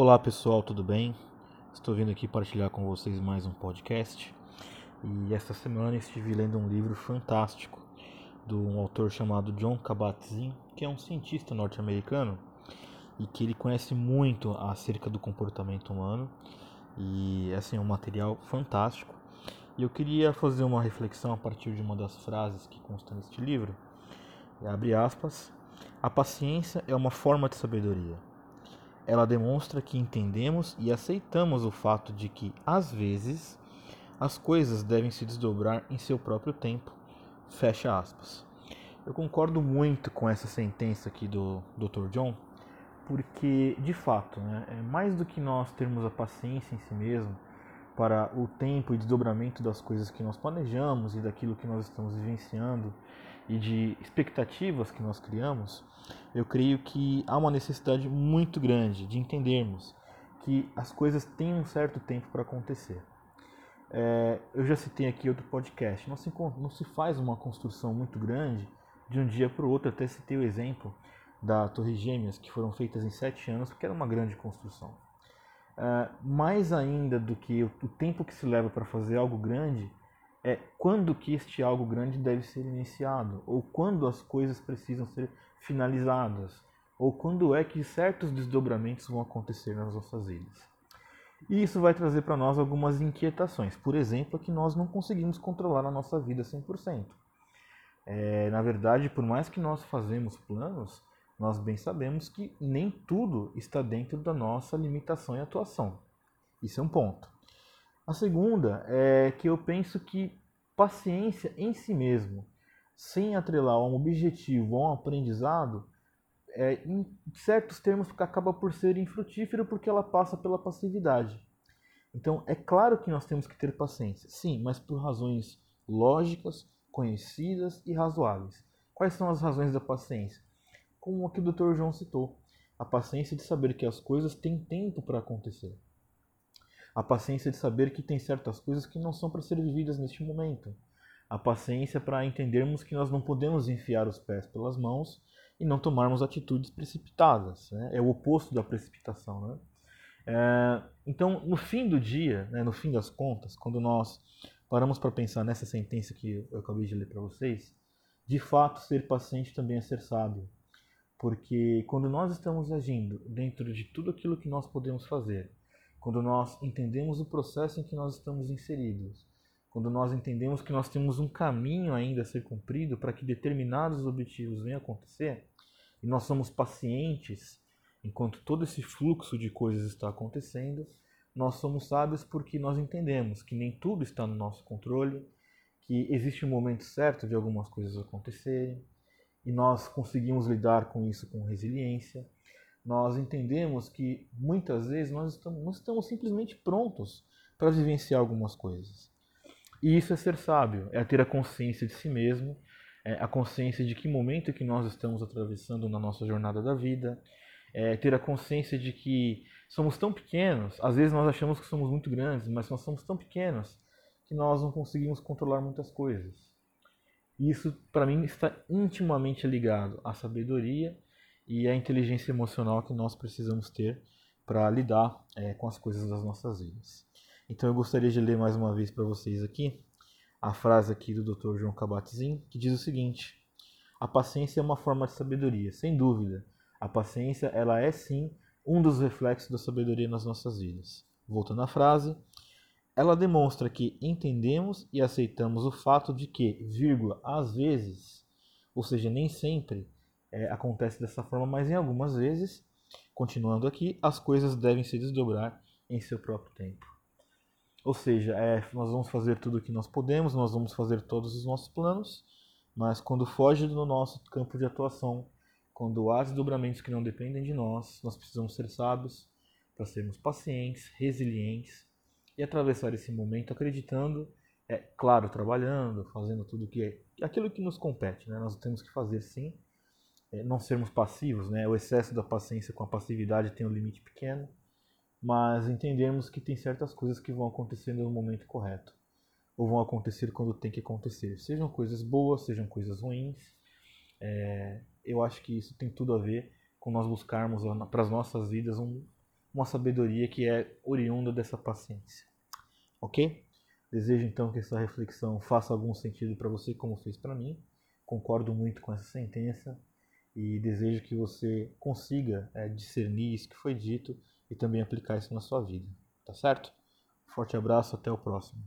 Olá pessoal, tudo bem? Estou vindo aqui partilhar com vocês mais um podcast e esta semana estive lendo um livro fantástico de um autor chamado John Kabat-Zinn, que é um cientista norte-americano e que ele conhece muito acerca do comportamento humano e assim, é um material fantástico. E eu queria fazer uma reflexão a partir de uma das frases que consta neste livro. Abre aspas. A paciência é uma forma de sabedoria. Ela demonstra que entendemos e aceitamos o fato de que, às vezes, as coisas devem se desdobrar em seu próprio tempo. Fecha aspas. Eu concordo muito com essa sentença aqui do Dr. John, porque, de fato, né, é mais do que nós termos a paciência em si mesmo para o tempo e desdobramento das coisas que nós planejamos e daquilo que nós estamos vivenciando e de expectativas que nós criamos, eu creio que há uma necessidade muito grande de entendermos que as coisas têm um certo tempo para acontecer. É, eu já citei aqui outro podcast, não se, não se faz uma construção muito grande de um dia para o outro, até citei o exemplo da Torre Gêmeas, que foram feitas em sete anos, porque era uma grande construção. Uh, mais ainda do que o, tempo que se leva para fazer algo grande, é quando que este algo grande deve ser iniciado, ou quando as coisas precisam ser finalizadas, ou quando é que certos desdobramentos vão acontecer nas nossas vidas. E isso vai trazer para nós algumas inquietações. Por exemplo, que nós não conseguimos controlar a nossa vida 100%. É, na verdade, por mais que nós fazemos planos, nós bem sabemos que nem tudo está dentro da nossa limitação e atuação. Isso é um ponto. A segunda é que eu penso que paciência em si mesmo, sem atrelar a um objetivo ou um aprendizado, é, em certos termos acaba por ser infrutífero porque ela passa pela passividade. Então, é claro que nós temos que ter paciência, sim, mas por razões lógicas, conhecidas e razoáveis. Quais são as razões da paciência? Como o que o Dr. João citou, a paciência de saber que as coisas têm tempo para acontecer. A paciência de saber que tem certas coisas que não são para ser vividas neste momento. A paciência para entendermos que nós não podemos enfiar os pés pelas mãos e não tomarmos atitudes precipitadas. Né? É o oposto da precipitação. Né? É, então, no fim do dia, né, no fim das contas, quando nós paramos para pensar nessa sentença que eu acabei de ler para vocês, de fato, ser paciente também é ser sábio. Porque quando nós estamos agindo dentro de tudo aquilo que nós podemos fazer, quando nós entendemos o processo em que nós estamos inseridos, quando nós entendemos que nós temos um caminho ainda a ser cumprido para que determinados objetivos venham a acontecer, e nós somos pacientes enquanto todo esse fluxo de coisas está acontecendo, nós somos sábios porque nós entendemos que nem tudo está no nosso controle, que existe um momento certo de algumas coisas acontecerem, e nós conseguimos lidar com isso com resiliência. Nós entendemos que muitas vezes nós estamos, nós estamos simplesmente prontos para vivenciar algumas coisas. E isso é ser sábio, é ter a consciência de si mesmo, é a consciência de que momento que nós estamos atravessando na nossa jornada da vida, é ter a consciência de que somos tão pequenos, às vezes nós achamos que somos muito grandes, mas nós somos tão pequenos que nós não conseguimos controlar muitas coisas. Isso, para mim, está intimamente ligado à sabedoria e à inteligência emocional que nós precisamos ter para lidar é, com as coisas das nossas vidas. Então, eu gostaria de ler mais uma vez para vocês aqui a frase aqui do Dr. João Kabat-Zinn, que diz o seguinte: A paciência é uma forma de sabedoria, sem dúvida. A paciência, ela é sim um dos reflexos da sabedoria nas nossas vidas. Voltando à frase, ela demonstra que entendemos e aceitamos o fato de que, vírgula, às vezes, ou seja, nem sempre é, acontece dessa forma, mas em algumas vezes, continuando aqui, as coisas devem se desdobrar em seu próprio tempo. Ou seja, é, nós vamos fazer tudo o que nós podemos, nós vamos fazer todos os nossos planos, mas quando foge do nosso campo de atuação, quando há desdobramentos que não dependem de nós, nós precisamos ser sábios para sermos pacientes, resilientes e atravessar esse momento acreditando, é claro, trabalhando, fazendo tudo que é aquilo que nos compete, né? Nós temos que fazer sim, é, não sermos passivos, né? O excesso da paciência com a passividade tem um limite pequeno, mas entendemos que tem certas coisas que vão acontecer no momento correto, ou vão acontecer quando tem que acontecer, sejam coisas boas, sejam coisas ruins. É, eu acho que isso tem tudo a ver com nós buscarmos para as nossas vidas um uma sabedoria que é oriunda dessa paciência. Ok? Desejo então que essa reflexão faça algum sentido para você, como fez para mim. Concordo muito com essa sentença e desejo que você consiga é, discernir isso que foi dito e também aplicar isso na sua vida. Tá certo? Forte abraço, até o próximo.